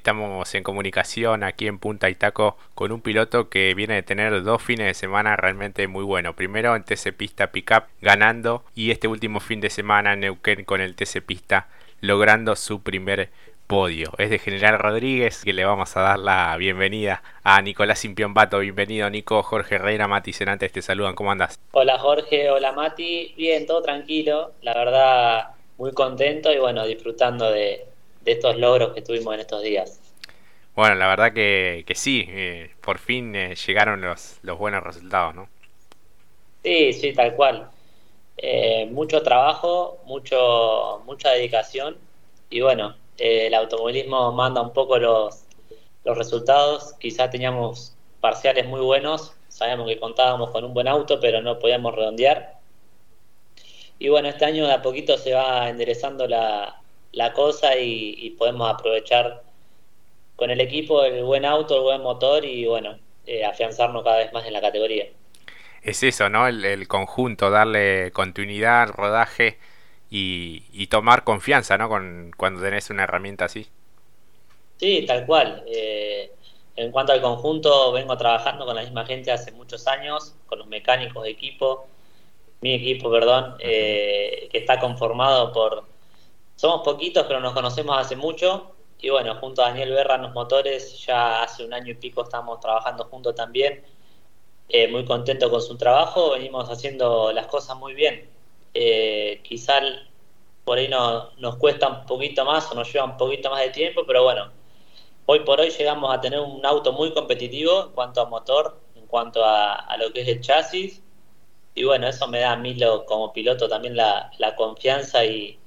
estamos en comunicación aquí en Punta Itaco con un piloto que viene de tener dos fines de semana realmente muy buenos. Primero en TC Pista Pickup ganando y este último fin de semana en Neuquén con el TC Pista logrando su primer podio. Es de General Rodríguez que le vamos a dar la bienvenida a Nicolás Bato. Bienvenido Nico, Jorge Herrera, Mati Senantes te saludan. ¿Cómo andas? Hola Jorge, hola Mati. Bien, todo tranquilo. La verdad muy contento y bueno, disfrutando de, estos logros que tuvimos en estos días. Bueno, la verdad que, sí, eh, por fin eh, llegaron los, los buenos resultados, ¿no? Sí, sí, tal cual. Eh, mucho trabajo, mucho, mucha dedicación y bueno, el automovilismo manda un poco los, los resultados. Quizás teníamos parciales muy buenos, sabíamos que contábamos con un buen auto, pero no podíamos redondear. Y bueno, este año de a poquito se va enderezando la, cosa y, podemos aprovechar con el equipo el buen auto, el buen motor y bueno, eh, afianzarnos cada vez más en la categoría. Es eso, ¿no? El, conjunto, darle continuidad, rodaje y, tomar confianza, ¿no? Con, cuando tenés una herramienta así. Sí, tal cual. Eh, en cuanto al conjunto, vengo trabajando con la misma gente hace muchos años, con los mecánicos de equipo mi equipo, perdón, eh, que está conformado por... Somos poquitos, pero nos conocemos hace mucho. Y bueno, junto a Daniel Berra en los motores, ya hace un año y pico estamos trabajando juntos también. Eh, muy contento con su trabajo, venimos haciendo las cosas muy bien. Eh, quizá por ahí no, nos cuesta un poquito más o nos lleva un poquito más de tiempo, pero bueno, hoy por hoy llegamos a tener un auto muy competitivo en cuanto a motor, en cuanto a, lo que es el chasis y bueno, eso me da a mí lo, como piloto también la, confianza y,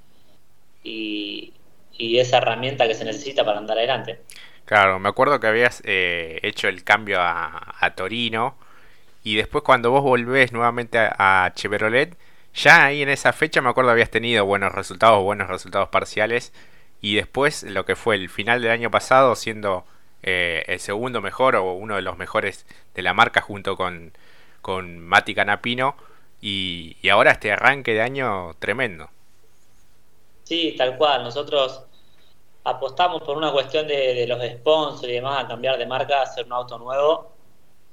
y, esa herramienta que se necesita para andar adelante. Claro, me acuerdo que habías eh, hecho el cambio a, Torino y después cuando vos volvés nuevamente a, Chevrolet, ya ahí en esa fecha me acuerdo habías tenido buenos resultados, buenos resultados parciales y después lo que fue el final del año pasado siendo eh, el segundo mejor o uno de los mejores de la marca junto con con Mati Canapino y, ahora este arranque de año tremendo. Sí, tal cual. Nosotros apostamos por una cuestión de, los sponsors y demás a cambiar de marca, a hacer un auto nuevo.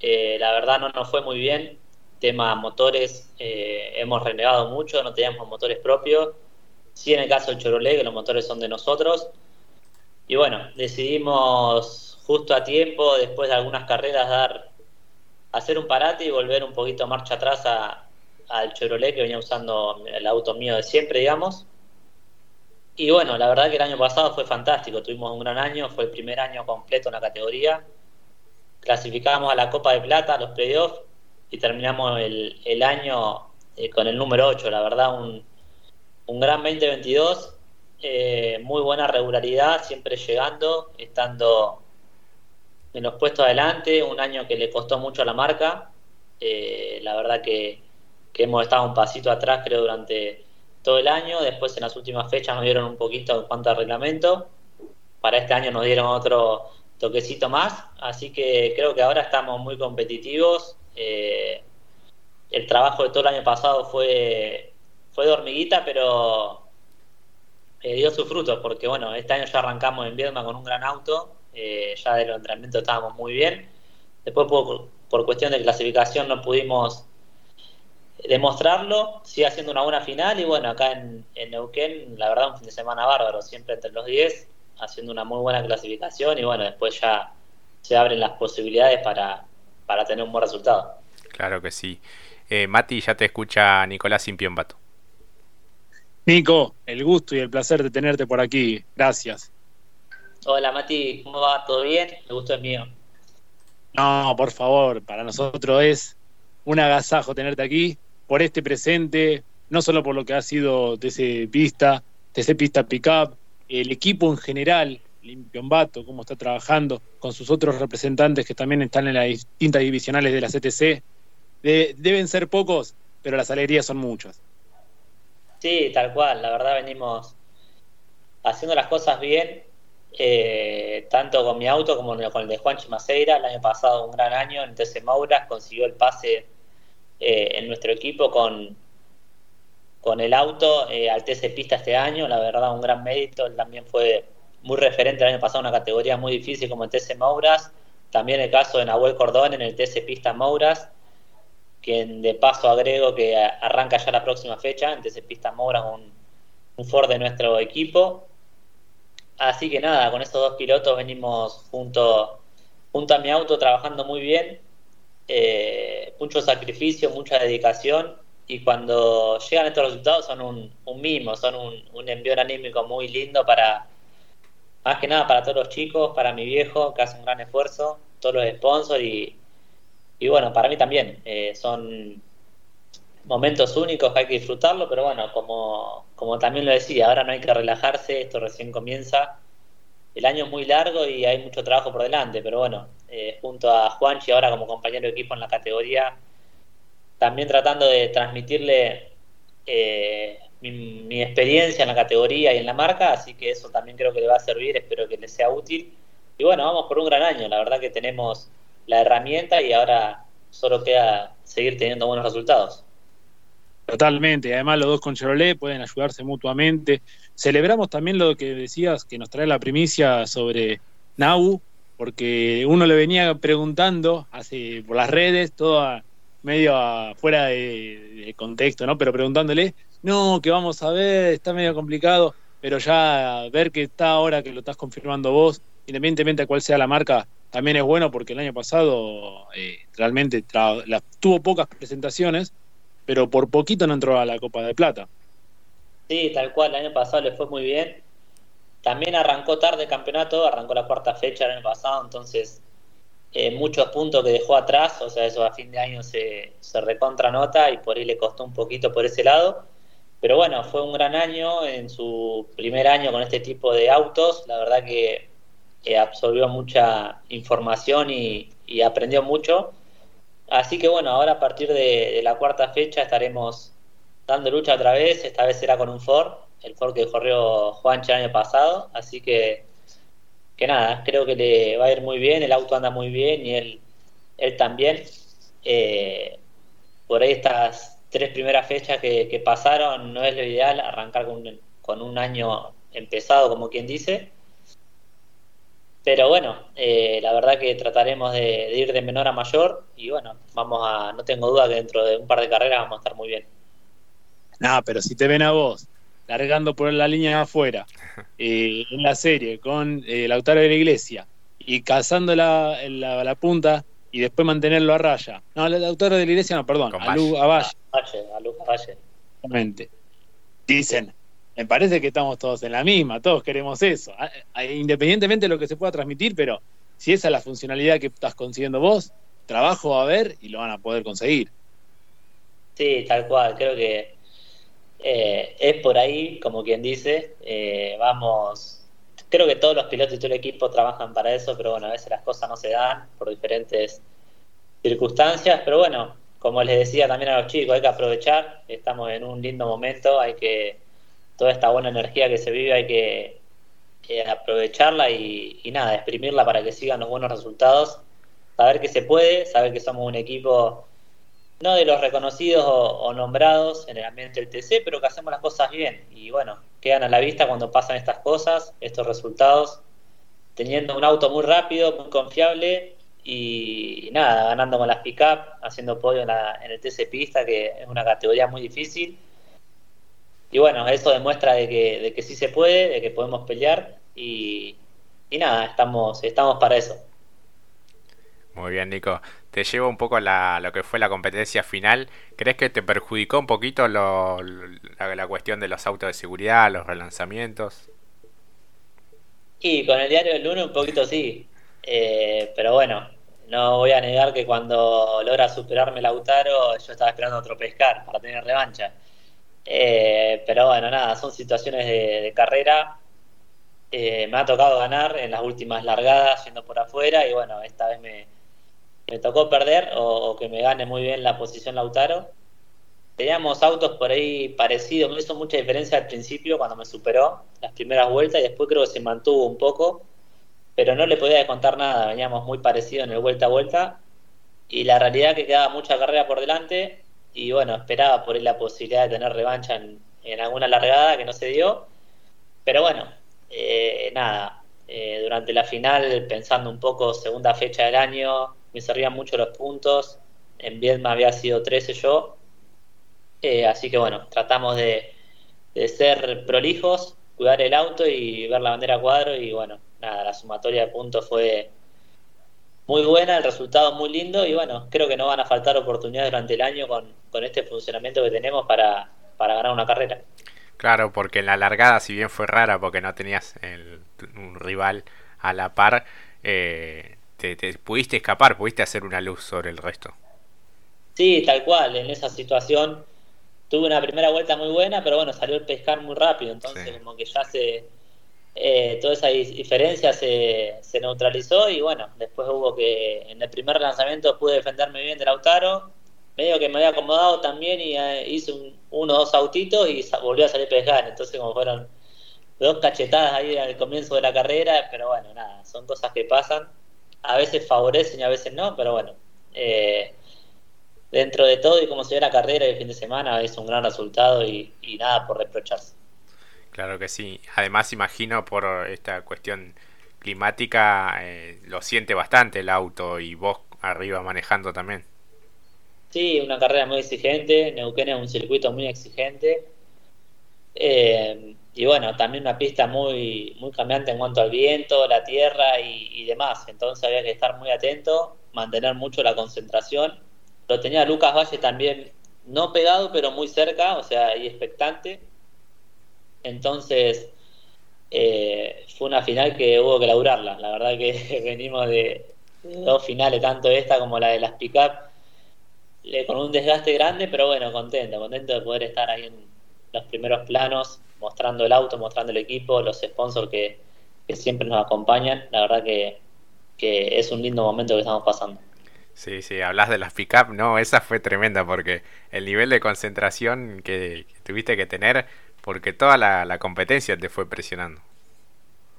Eh, la verdad no nos fue muy bien. Tema motores, eh, hemos renegado mucho, no teníamos motores propios. Sí, en el caso del Chevrolet, que los motores son de nosotros. Y bueno, decidimos justo a tiempo, después de algunas carreras, dar hacer un parate y volver un poquito marcha atrás al Chevrolet que venía usando el auto mío de siempre, digamos. Y bueno, la verdad que el año pasado fue fantástico, tuvimos un gran año, fue el primer año completo en la categoría. Clasificamos a la Copa de Plata, a los playoffs, y terminamos el, año eh, con el número 8, la verdad, un, un gran 2022, eh, muy buena regularidad, siempre llegando, estando en los puestos adelante, un año que le costó mucho a la marca. Eh, la verdad que, hemos estado un pasito atrás, creo, durante todo el año. Después, en las últimas fechas, nos dieron un poquito en cuanto reglamento. Para este año nos dieron otro toquecito más. Así que creo que ahora estamos muy competitivos. Eh, el trabajo de todo el año pasado fue, fue de hormiguita, pero eh, dio sus frutos, porque bueno, este año ya arrancamos en Viedma con un gran auto eh, ya de los entrenamientos estábamos muy bien. Después por, por, cuestión de clasificación no pudimos demostrarlo, sigue haciendo una buena final y bueno, acá en, Neuquén, la verdad un fin de semana bárbaro, siempre entre los 10, haciendo una muy buena clasificación y bueno, después ya se abren las posibilidades para, para tener un buen resultado. Claro que sí. Eh, Mati, ya te escucha Nicolás Simpiombato. Nico, el gusto y el placer de tenerte por aquí. Gracias. Hola Mati, ¿cómo va? ¿Todo bien? El gusto es mío. No, por favor, para nosotros es un agasajo tenerte aquí, por este presente, no solo por lo que ha sido TC Pista, TC Pista Pickup, el equipo en general, Limpionbato, cómo está trabajando con sus otros representantes que también están en las distintas divisionales de la CTC. deben ser pocos, pero las alegrías son muchas. Sí, tal cual, la verdad venimos haciendo las cosas bien eh, tanto con mi auto como con el de Juan Chimaceira. El año pasado un gran año en TC consiguió el pase eh, en nuestro equipo con, con el auto eh, al TC Pista este año, la verdad un gran mérito, él también fue muy referente el año pasado, una categoría muy difícil como el TC Mouras. También el caso de Nahuel Cordón en el TC Pista Mouras, quien de paso agrego que arranca ya la próxima fecha, en TC Pista Mouras, un, un Ford de nuestro equipo. Así que nada, con estos dos pilotos venimos junto, junto a mi auto trabajando muy bien. Eh, mucho sacrificio, mucha dedicación y cuando llegan estos resultados son un, un mimo, son un, un envío anímico muy lindo para, más que nada para todos los chicos, para mi viejo que hace un gran esfuerzo, todos los sponsors y, bueno, para mí también. Eh, son momentos únicos que hay que disfrutarlo, pero bueno, como, como también lo decía, ahora no hay que relajarse, esto recién comienza. El año es muy largo y hay mucho trabajo por delante, pero bueno, eh, junto a Juanchi ahora como compañero de equipo en la categoría, también tratando de transmitirle eh, mi, experiencia en la categoría y en la marca, así que eso también creo que le va a servir, espero que le sea útil. Y bueno, vamos por un gran año, la verdad que tenemos la herramienta y ahora solo queda seguir teniendo buenos resultados. Totalmente, además los dos con Chevrolet pueden ayudarse mutuamente. Celebramos también lo que decías, que nos trae la primicia sobre Nau, porque uno le venía preguntando hace por las redes, todo medio fuera de, contexto, ¿no? Pero preguntándole, no, que vamos a ver, está medio complicado, pero ya ver que está ahora que lo estás confirmando vos, independientemente de cuál sea la marca, también es bueno porque el año pasado eh, realmente tuvo pocas presentaciones, pero por poquito no entró a la Copa de Plata. Sí, tal cual, el año pasado le fue muy bien. También arrancó tarde el campeonato, arrancó la cuarta fecha el año pasado, entonces eh, muchos puntos que dejó atrás, o sea, eso a fin de año se, se recontra nota y por ahí le costó un poquito por ese lado. Pero bueno, fue un gran año en su primer año con este tipo de autos. La verdad que absorbió mucha información y aprendió mucho. Así que bueno, ahora a partir de, la cuarta fecha estaremos dando lucha otra vez. Esta vez será con un Ford, el Ford que corrió Juanche el año pasado. Así que, que nada, creo que le va a ir muy bien. El auto anda muy bien y él, él también. Eh, por estas tres primeras fechas que, pasaron no es lo ideal arrancar con, con un año empezado, como quien dice pero bueno, eh, la verdad que trataremos de, ir de menor a mayor y bueno, vamos a, no tengo duda que dentro de un par de carreras vamos a estar muy bien. No, pero si te ven a vos largando por la línea afuera eh, en la serie con eh, Lautaro de la Iglesia y cazando la, la, punta y después mantenerlo a raya. No, Lautaro de la Iglesia no, perdón, a, Lu, a Valle. A, Lu, a Valle. Dicen, me parece que estamos todos en la misma, todos queremos eso, ah, ah, independientemente de lo que se pueda transmitir, pero si esa es la funcionalidad que estás consiguiendo vos, trabajo va a haber y lo van a poder conseguir. Sí, tal cual, creo que eh, es por ahí, como quien dice, eh, vamos, creo que todos los pilotos y todo el equipo trabajan para eso, pero bueno, a veces las cosas no se dan por diferentes circunstancias, pero bueno, como les decía también a los chicos, hay que aprovechar, estamos en un lindo momento, hay que toda esta buena energía que se vive hay que, aprovecharla y, nada, exprimirla para que sigan los buenos resultados. Saber que se puede, saber que somos un equipo no de los reconocidos o, nombrados en el ambiente del TC, pero que hacemos las cosas bien. Y bueno, quedan a la vista cuando pasan estas cosas, estos resultados, teniendo un auto muy rápido, muy confiable y nada, ganando con las pick-up, haciendo podio en, en el TC Pista, que es una categoría muy difícil y bueno, eso demuestra de que, de que sí se puede, de que podemos pelear y, nada, estamos, estamos para eso. Muy bien, Nico. Te llevo un poco a lo que fue la competencia final. ¿Crees que te perjudicó un poquito lo, la, cuestión de los autos de seguridad, los relanzamientos? Y con el diario del lunes un poquito sí. Eh, pero bueno, no voy a negar que cuando logra superarme Lautaro, yo estaba esperando otro pescar para tener revancha. Eh, pero bueno, nada, son situaciones de, carrera. Eh, me ha tocado ganar en las últimas largadas yendo por afuera y bueno, esta vez me, me tocó perder o, que me gane muy bien la posición Lautaro. Teníamos autos por ahí parecidos, me hizo mucha diferencia al principio cuando me superó las primeras vueltas y después creo que se mantuvo un poco, pero no le podía descontar nada, veníamos muy parecidos en el vuelta a vuelta y la realidad que quedaba mucha carrera por delante y bueno, esperaba por él la posibilidad de tener revancha en, alguna largada que no se dio. Pero bueno, eh, nada, eh, durante la final, pensando un poco segunda fecha del año, me servían mucho los puntos. En Vietnam había sido 13 yo. así que bueno, tratamos de, ser prolijos, cuidar el auto y ver la bandera cuadro y bueno, nada, la sumatoria de puntos fue muy buena, el resultado muy lindo y bueno, creo que no van a faltar oportunidades durante el año con, este funcionamiento que tenemos para, ganar una carrera. Claro, porque en la largada, si bien fue rara porque no tenías un rival a la par, eh, te, pudiste escapar, pudiste hacer una luz sobre el resto. Sí, tal cual, en esa situación tuve una primera vuelta muy buena, pero bueno, salió el pescar muy rápido, entonces como que ya se eh, toda esa diferencia se, se, neutralizó y bueno, después hubo que en el primer lanzamiento pude defenderme bien de Lautaro, medio que me había acomodado también y eh, hice uno o dos autitos y volvió a salir pescar, entonces como fueron dos cachetadas ahí al comienzo de la carrera, pero bueno, nada, son cosas que pasan, a veces favorecen y a veces no, pero bueno, eh, dentro de todo y como se ve la carrera el fin de semana es un gran resultado y nada por reprocharse. Claro que sí. Además, imagino por esta cuestión climática, eh, lo siente bastante el auto y vos arriba manejando también. Sí, una carrera muy exigente. Neuquén es un circuito muy exigente. Eh, y bueno, también una pista muy, muy cambiante en cuanto al viento, la tierra y, y, demás. Entonces había que estar muy atento, mantener mucho la concentración. Lo tenía Lucas Valle también, no pegado, pero muy cerca, o sea, y expectante entonces, eh, fue una final que hubo que laburarla. La verdad que venimos de dos finales, tanto esta como la de las pick-up, con un desgaste grande, pero bueno, contento, contento de poder estar ahí en los primeros planos, mostrando el auto, mostrando el equipo, los sponsors que, siempre nos acompañan. La verdad que, es un lindo momento que estamos pasando. Sí, sí, hablas de las pick-up, no, esa fue tremenda porque el nivel de concentración que tuviste que tener porque toda la, competencia te fue presionando.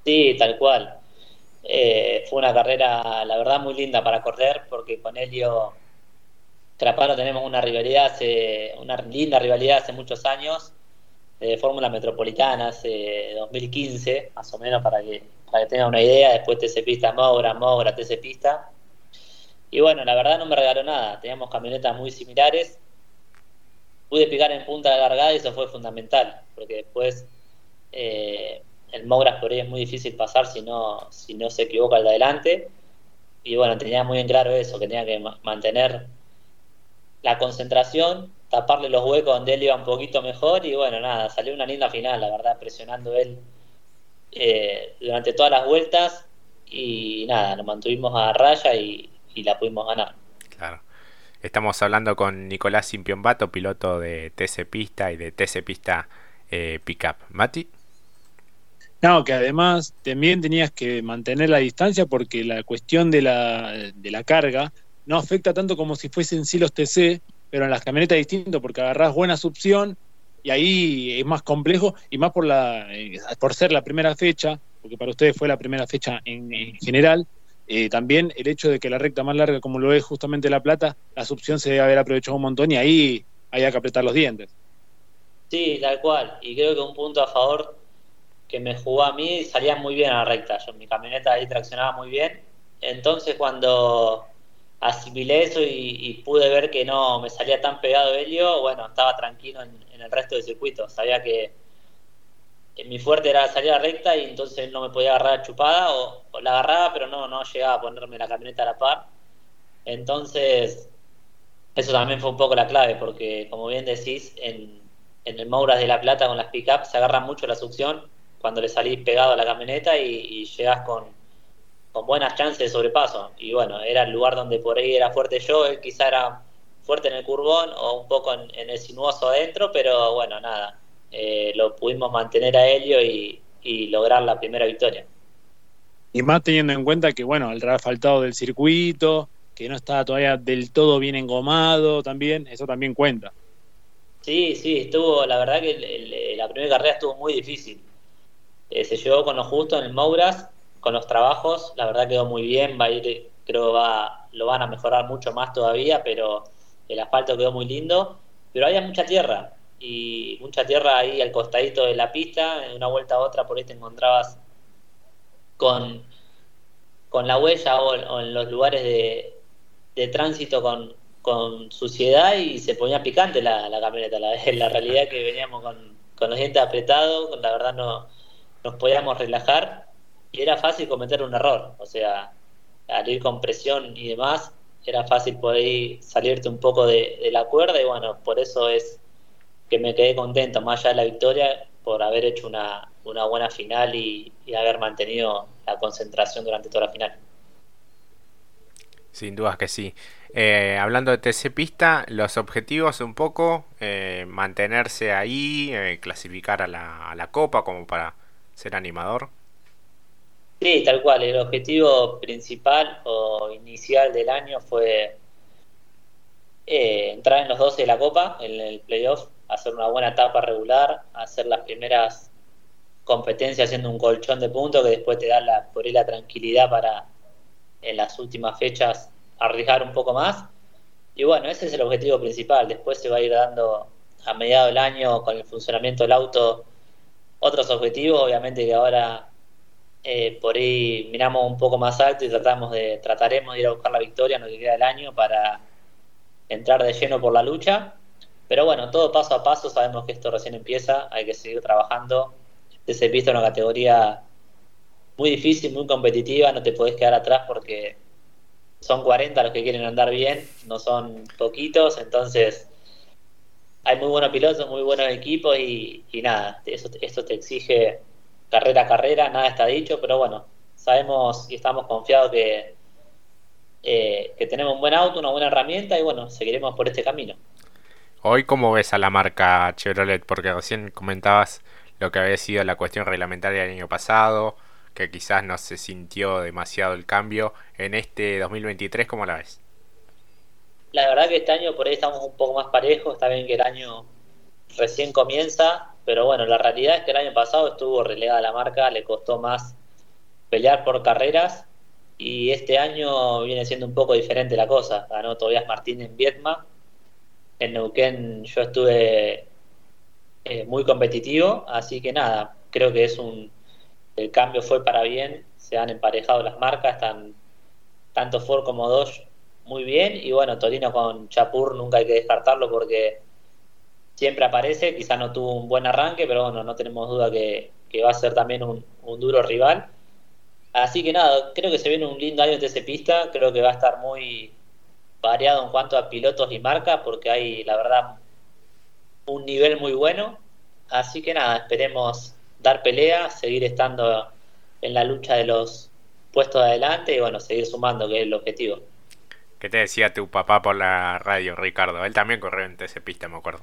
Sí, tal cual. Eh, fue una carrera, la verdad, muy linda para correr, porque con Helio Trapano tenemos una rivalidad, hace, una linda rivalidad hace muchos años, de Fórmula Metropolitana, hace 2015, más o menos, para que, para que tengan una idea. Después TC Pista Mogra, Mogra, TC Pista. Y bueno, la verdad no me regaló nada. Teníamos camionetas muy similares pude picar en punta de largada y eso fue fundamental, porque después eh, el Mogras por ahí es muy difícil pasar si no, si no se equivoca al de adelante. Y bueno, tenía muy en claro eso, que tenía que mantener la concentración, taparle los huecos donde él iba un poquito mejor y bueno, nada, salió una linda final, la verdad, presionando él eh, durante todas las vueltas y nada, nos mantuvimos a raya y la pudimos ganar. Claro. Estamos hablando con Nicolás Simpiombato, piloto de TC Pista y de TC Pista eh, Pickup. ¿Mati? No, que además también tenías que mantener la distancia porque la cuestión de la, de la carga no afecta tanto como si fuesen silos TC, pero en las camionetas es distinto porque agarrás buena succión y ahí es más complejo y más por, la, eh, por ser la primera fecha, porque para ustedes fue la primera fecha en general, eh, también el hecho de que la recta más larga, como lo es justamente La Plata, la succión se debe haber aprovechado un montón y ahí hay que apretar los dientes. Sí, tal cual. Y creo que un punto a favor que me jugó a mí, salía muy bien a la recta. Yo, mi camioneta ahí traccionaba muy bien. Entonces cuando asimilé eso y, pude ver que no me salía tan pegado Helio, bueno, estaba tranquilo en, en el resto del circuito. Sabía que mi fuerte era salir a recta y entonces no me podía agarrar chupada o, la agarraba pero no, no llegaba a ponerme la camioneta a la par. Entonces, eso también fue un poco la clave porque como bien decís, en, en el Mouras de La Plata con las pickups se agarra mucho la succión cuando le salís pegado a la camioneta y, llegás con, con buenas chances de sobrepaso. Y bueno, era el lugar donde por ahí era fuerte yo, él quizá era fuerte en el curvón o un poco en el sinuoso adentro, pero bueno, nada, eh, lo pudimos mantener a Helio y, lograr la primera victoria. Y más teniendo en cuenta que, bueno, el faltado del circuito, que no estaba todavía del todo bien engomado también, eso también cuenta. Sí, sí, estuvo, la verdad que la primera carrera estuvo muy difícil. Eh, se llevó con lo justo en el Mouras, con los trabajos, la verdad quedó muy bien, va a ir, creo va, lo van a mejorar mucho más todavía, pero el asfalto quedó muy lindo, pero había mucha tierra, y mucha tierra ahí al costadito de la pista, en una vuelta a otra por ahí te encontrabas con, con la huella o, en los lugares de, de tránsito con, con, suciedad y se ponía picante la, la camioneta. La, la realidad que veníamos con, con los dientes apretados, la verdad no nos podíamos relajar y era fácil cometer un error. O sea, al ir con presión y demás, era fácil poder salirte un poco de, la cuerda y bueno, por eso es que me quedé contento, más allá de la victoria, por haber hecho una, una buena final y, haber mantenido la concentración durante toda la final. Sin dudas que sí. Eh, hablando de TC Pista, los objetivos un poco, eh, mantenerse ahí, eh, clasificar a la, a la Copa como para ser animador. Sí, tal cual. El objetivo principal o inicial del año fue eh, entrar en los 12 de la Copa, en el playoff, hacer una buena etapa regular, hacer las primeras competencias haciendo un colchón de puntos que después te da la, por ahí la tranquilidad para en las últimas fechas arriesgar un poco más. Y bueno, ese es el objetivo principal. Después se va a ir dando a mediado del año con el funcionamiento del auto otros objetivos, obviamente que ahora eh, por ahí miramos un poco más alto y tratamos de, trataremos de ir a buscar la victoria en lo que queda del año para entrar de lleno por la lucha. Pero bueno, todo paso a paso, sabemos que esto recién empieza, hay que seguir trabajando. Se en una categoría muy difícil, muy competitiva, no te podés quedar atrás porque son 40 los que quieren andar bien, no son poquitos, entonces hay muy buenos pilotos, muy buenos equipos y, y nada, eso, esto te exige carrera a carrera, nada está dicho, pero bueno, sabemos y estamos confiados que, eh, que tenemos un buen auto, una buena herramienta y bueno, seguiremos por este camino. Hoy, ¿cómo ves a la marca Chevrolet? Porque recién comentabas lo que había sido la cuestión reglamentaria del año pasado, que quizás no se sintió demasiado el cambio. En este 2023, ¿cómo la ves? La verdad que este año por ahí estamos un poco más parejos, está bien que el año recién comienza, pero bueno, la realidad es que el año pasado estuvo relegada la marca, le costó más pelear por carreras y este año viene siendo un poco diferente la cosa. Ganó Tobias Martín en Vietma. En Neuquén yo estuve eh, muy competitivo, así que nada, creo que es un el cambio fue para bien, se han emparejado las marcas, están tanto Ford como Dodge muy bien y bueno, Torino con Chapur nunca hay que descartarlo porque siempre aparece, quizá no tuvo un buen arranque, pero bueno, no tenemos duda que, va a ser también un, duro rival. Así que nada, creo que se viene un lindo año de ese pista, creo que va a estar muy variado en cuanto a pilotos y marcas, porque hay, la verdad, un nivel muy bueno. Así que nada, esperemos dar pelea, seguir estando en la lucha de los puestos de adelante y bueno, seguir sumando, que es el objetivo. ¿Qué te decía tu papá por la radio, Ricardo? Él también corrió en ese pista, me acuerdo.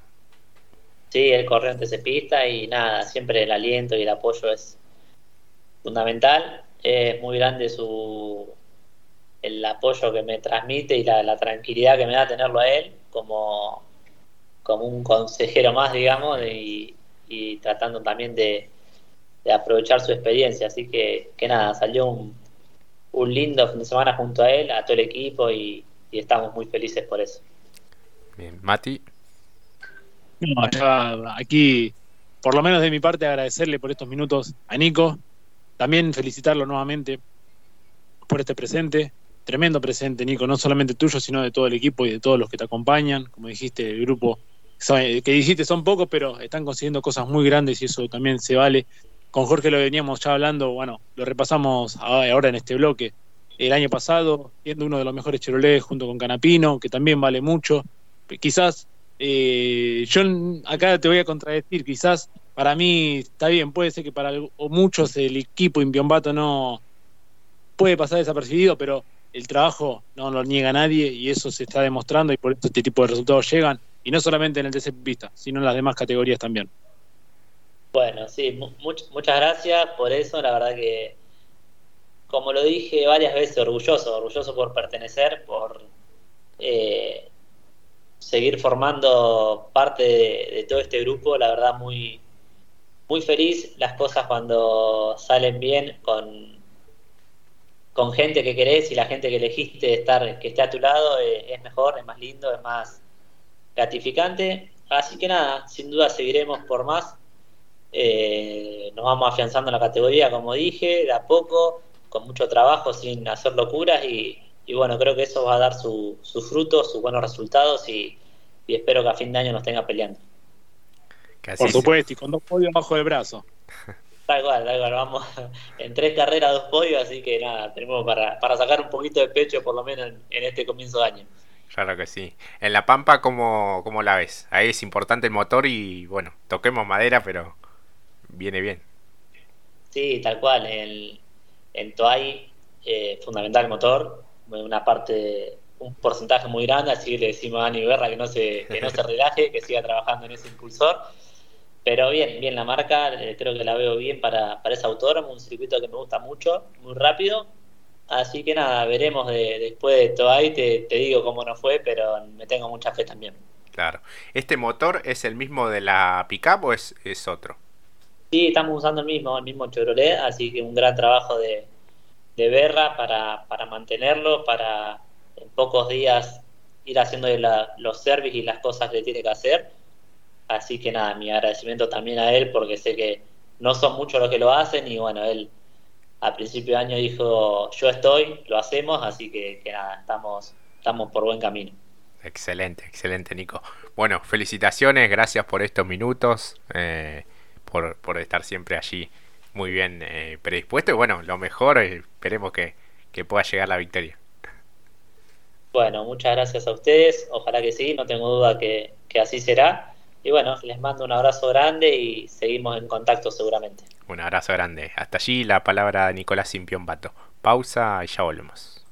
Sí, el corriente se pista y nada, siempre el aliento y el apoyo es fundamental. Es muy grande su el apoyo que me transmite y la, tranquilidad que me da tenerlo a él como, como un consejero más, digamos, y, tratando también de, aprovechar su experiencia. Así que, que nada, salió un, un lindo fin de semana junto a él, a todo el equipo y, y estamos muy felices por eso. Bien, Mati. No, aquí, por lo menos de mi parte, agradecerle por estos minutos a Nico. También felicitarlo nuevamente por este presente. Tremendo presente, Nico, no solamente tuyo, sino de todo el equipo y de todos los que te acompañan. Como dijiste, el grupo que dijiste son pocos, pero están consiguiendo cosas muy grandes y eso también se vale. Con Jorge lo veníamos ya hablando, bueno, lo repasamos ahora en este bloque. El año pasado, siendo uno de los mejores Chevrolet junto con Canapino, que también vale mucho. Quizás eh, yo acá te voy a contradecir, quizás para mí está bien, puede ser que para muchos el equipo Imbiombato no puede pasar desapercibido, pero el trabajo no lo niega nadie y eso se está demostrando y por eso este tipo de resultados llegan, y no solamente en el TC Pista, sino en las demás categorías también. Bueno, sí, muchas gracias por eso, la verdad que, como lo dije varias veces, orgulloso, orgulloso por pertenecer, por... Eh, seguir formando parte de, todo este grupo, la verdad muy, muy feliz las cosas cuando salen bien con, con gente que querés y la gente que elegiste estar, que esté a tu lado eh, es mejor, es más lindo, es más gratificante. Así que nada, sin duda seguiremos por más. Eh, nos vamos afianzando en la categoría, como dije, de a poco. con mucho trabajo, sin hacer locuras y, bueno, creo que eso va a dar sus frutos, sus buenos resultados y, espero que a fin de año nos tenga peleando. Por supuesto, y con dos podios bajo el brazo. Tal cual, tal cual, vamos en tres carreras, dos podios, así que nada, tenemos para, para sacar un poquito de pecho por lo menos en, este comienzo de año. Claro que sí. En La Pampa, ¿cómo, ¿cómo la ves? Ahí es importante el motor y bueno, toquemos madera, pero viene bien. Sí, tal cual. En, en Toay, eh, fundamental el motor, una parte, un porcentaje muy grande, así le decimos a Ani Berra que no se, que no se relaje, que siga trabajando en ese impulsor. Pero bien, bien la marca, eh, creo que la veo bien para, para ese autódromo, un circuito que me gusta mucho, muy rápido. Así que nada, veremos después de Toay, te, te digo cómo no fue, pero me tengo mucha fe también. Claro. ¿Este motor es el mismo de la pickup o es, es otro? Sí, estamos usando el mismo, el mismo Chevrolet, así que un gran trabajo de, de Berra para, para mantenerlo, para en pocos días ir haciendo los servicios y las cosas que tiene que hacer. Así que nada, mi agradecimiento también a él porque sé que no son muchos los que lo hacen y bueno, él a principio de año dijo yo estoy, lo hacemos, así que, nada, estamos, estamos por buen camino. Excelente, excelente Nico. Bueno, felicitaciones, gracias por estos minutos. Eh, por, por estar siempre allí muy bien eh, predispuesto. Y bueno, lo mejor, eh, esperemos que, que pueda llegar la victoria. Bueno, muchas gracias a ustedes. Ojalá que sí, no tengo duda que, que así será. Y bueno, les mando un abrazo grande y seguimos en contacto seguramente. Un abrazo grande. Hasta allí la palabra de Nicolás Simpión Bato. Pausa y ya volvemos.